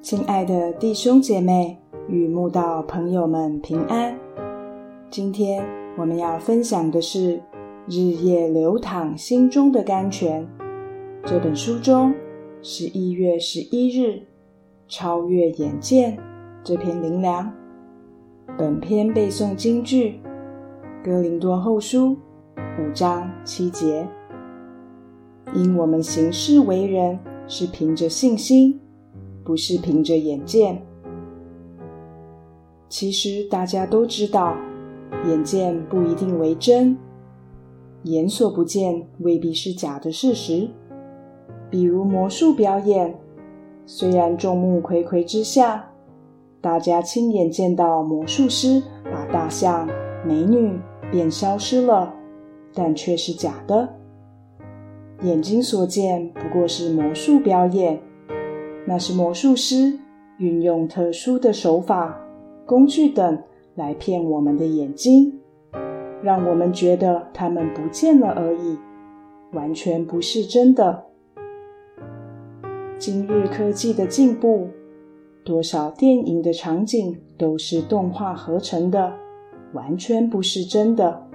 亲爱的弟兄姐妹与慕道朋友们平安。今天我们要分享的是《日夜流淌心中的甘泉》这本书中十一月十一日“超越眼见”这篇灵粮。本篇背诵京剧《哥林多后书》五章七节。因我们行事为人是凭着信心。不是凭着眼见。其实大家都知道，眼见不一定为真，眼所不见未必是假的事实。比如魔术表演，虽然众目睽睽之下，大家亲眼见到魔术师把大象、美女变消失了，但却是假的。眼睛所见不过是魔术表演。那是魔术师运用特殊的手法、工具等来骗我们的眼睛，让我们觉得他们不见了而已，完全不是真的。今日科技的进步，多少电影的场景都是动画合成的，完全不是真的。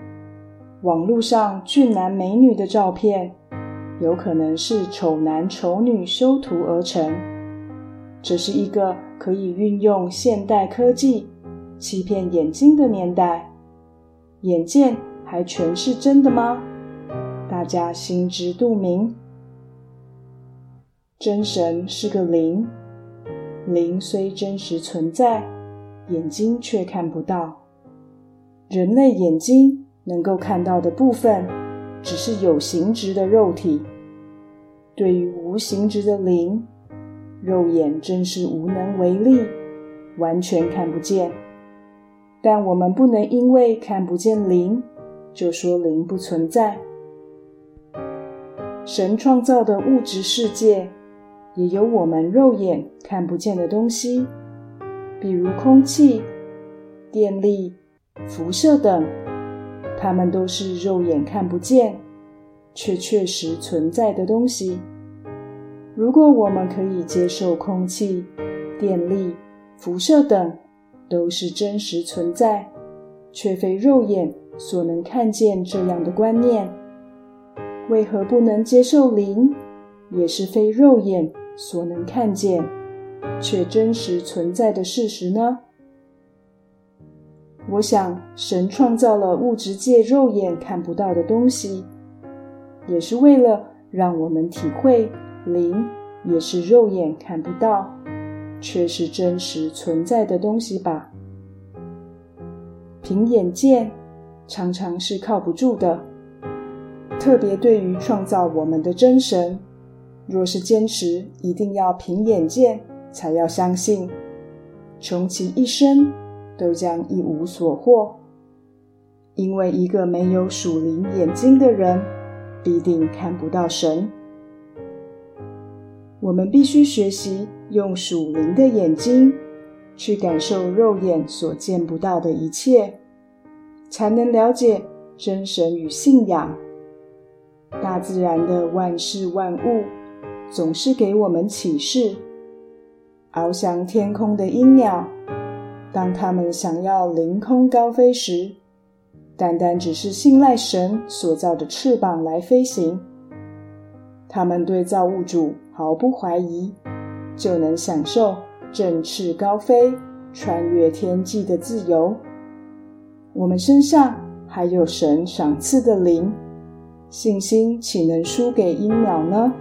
网络上俊男美女的照片，有可能是丑男丑女修图而成。这是一个可以运用现代科技欺骗眼睛的年代，眼见还全是真的吗？大家心知肚明。真神是个灵，灵虽真实存在，眼睛却看不到。人类眼睛能够看到的部分，只是有形质的肉体。对于无形质的灵。肉眼真是无能为力，完全看不见。但我们不能因为看不见灵，就说灵不存在。神创造的物质世界，也有我们肉眼看不见的东西，比如空气、电力、辐射等，它们都是肉眼看不见，却确实存在的东西。如果我们可以接受空气、电力、辐射等都是真实存在，却非肉眼所能看见这样的观念，为何不能接受灵也是非肉眼所能看见，却真实存在的事实呢？我想，神创造了物质界肉眼看不到的东西，也是为了让我们体会。灵也是肉眼看不到，却是真实存在的东西吧？凭眼见常常是靠不住的，特别对于创造我们的真神，若是坚持一定要凭眼见才要相信，穷其一生都将一无所获，因为一个没有属灵眼睛的人，必定看不到神。我们必须学习用属灵的眼睛去感受肉眼所见不到的一切，才能了解真神与信仰。大自然的万事万物总是给我们启示。翱翔天空的鹰鸟，当它们想要凌空高飞时，单单只是信赖神所造的翅膀来飞行。他们对造物主。毫不怀疑，就能享受振翅高飞、穿越天际的自由。我们身上还有神赏赐的灵，信心岂能输给鹰鸟呢？